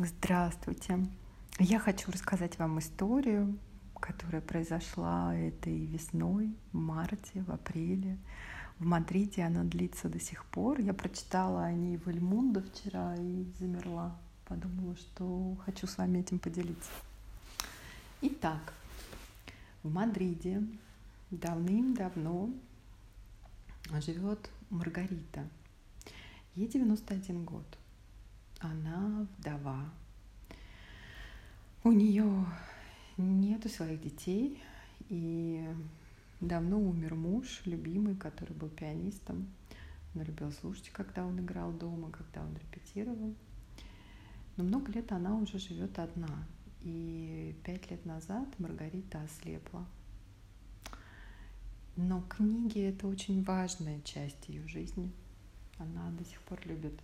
Здравствуйте. Я хочу рассказать вам историю, которая произошла этой весной, в марте, в апреле. В Мадриде она длится до сих пор. Я прочитала о ней в Эльмундо вчера и замерла. Подумала, что хочу с вами этим поделиться. Итак, в Мадриде давным-давно живет Маргарита. Ей 91 год. Она вдова. У нее нету своих детей, и давно умер муж, любимый, который был пианистом. Она любила слушать, когда он играл дома, когда он репетировал. Но много лет она уже живет одна. И пять лет назад Маргарита ослепла. Но книги — это очень важная часть ее жизни. Она до сих пор любит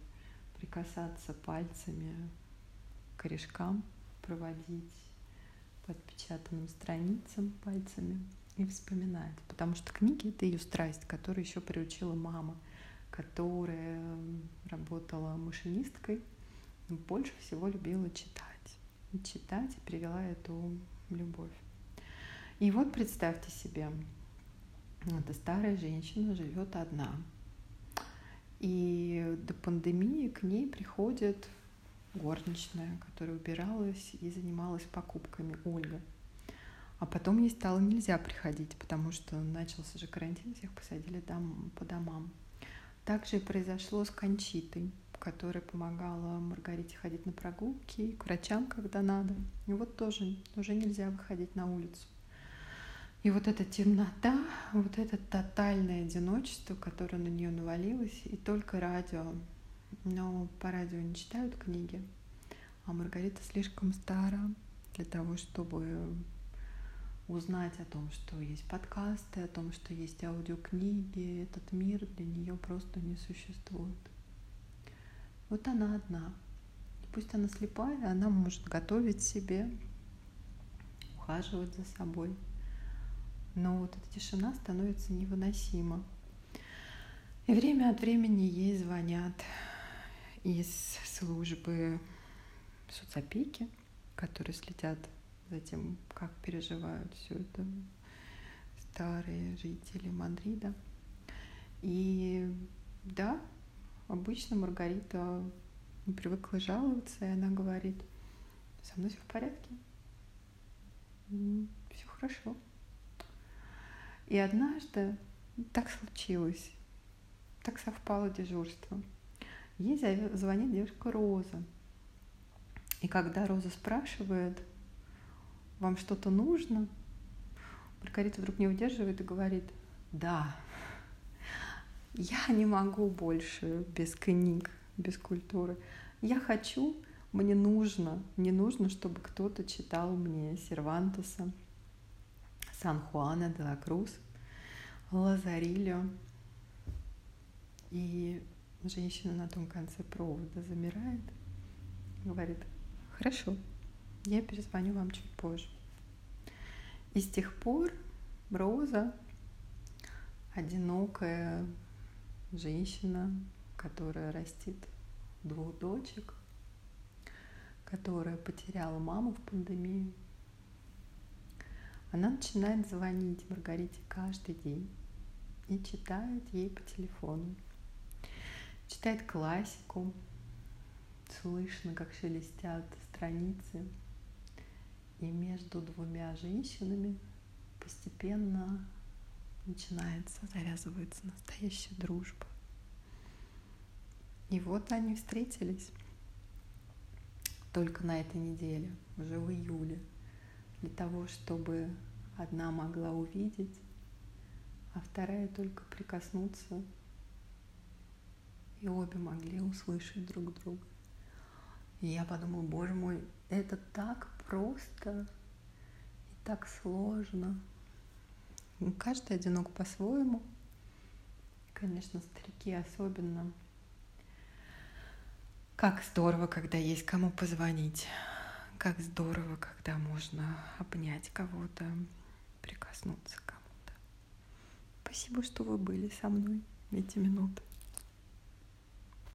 прикасаться пальцами к корешкам, проводить по отпечатанным страницам пальцами и вспоминать. Потому что книги — это ее страсть, которую еще приучила мама, которая работала машинисткой, но больше всего любила читать. И читать и привела эту любовь. И вот представьте себе, эта старая женщина живет одна — и до пандемии к ней приходит горничная, которая убиралась и занималась покупками, Ольга. А потом ей стало нельзя приходить, потому что начался же карантин, всех посадили дом, по домам. Также и произошло с Кончитой, которая помогала Маргарите ходить на прогулки, к врачам, когда надо. И вот тоже уже нельзя выходить на улицу. И вот эта темнота, вот это тотальное одиночество, которое на нее навалилось, и только радио. Но по радио не читают книги, а Маргарита слишком стара для того, чтобы узнать о том, что есть подкасты, о том, что есть аудиокниги. Этот мир для нее просто не существует. Вот она одна. И пусть она слепая, она может готовить себе, ухаживать за собой – но вот эта тишина становится невыносима. И время от времени ей звонят из службы соцопеки, которые следят за тем, как переживают все это старые жители Мадрида. И да, обычно Маргарита привыкла жаловаться, и она говорит, со мной все в порядке, все хорошо. И однажды так случилось, так совпало дежурство. Ей звонит девушка Роза. И когда Роза спрашивает, вам что-то нужно, Маргарита вдруг не удерживает и говорит, да, я не могу больше без книг, без культуры. Я хочу, мне нужно, мне нужно, чтобы кто-то читал мне Сервантеса, Сан-Хуана де ла Круз, Лазарильо. И женщина на том конце провода замирает, говорит, хорошо, я перезвоню вам чуть позже. И с тех пор Роза, одинокая женщина, которая растит двух дочек, которая потеряла маму в пандемию, она начинает звонить Маргарите каждый день и читает ей по телефону. Читает классику, слышно, как шелестят страницы. И между двумя женщинами постепенно начинается, завязывается настоящая дружба. И вот они встретились только на этой неделе, уже в июле для того, чтобы одна могла увидеть, а вторая только прикоснуться, и обе могли услышать друг друга. И я подумала, боже мой, это так просто и так сложно. Ну, каждый одинок по-своему. Конечно, старики особенно. Как здорово, когда есть кому позвонить. Как здорово, когда можно обнять кого-то, прикоснуться к кому-то. Спасибо, что вы были со мной эти минуты.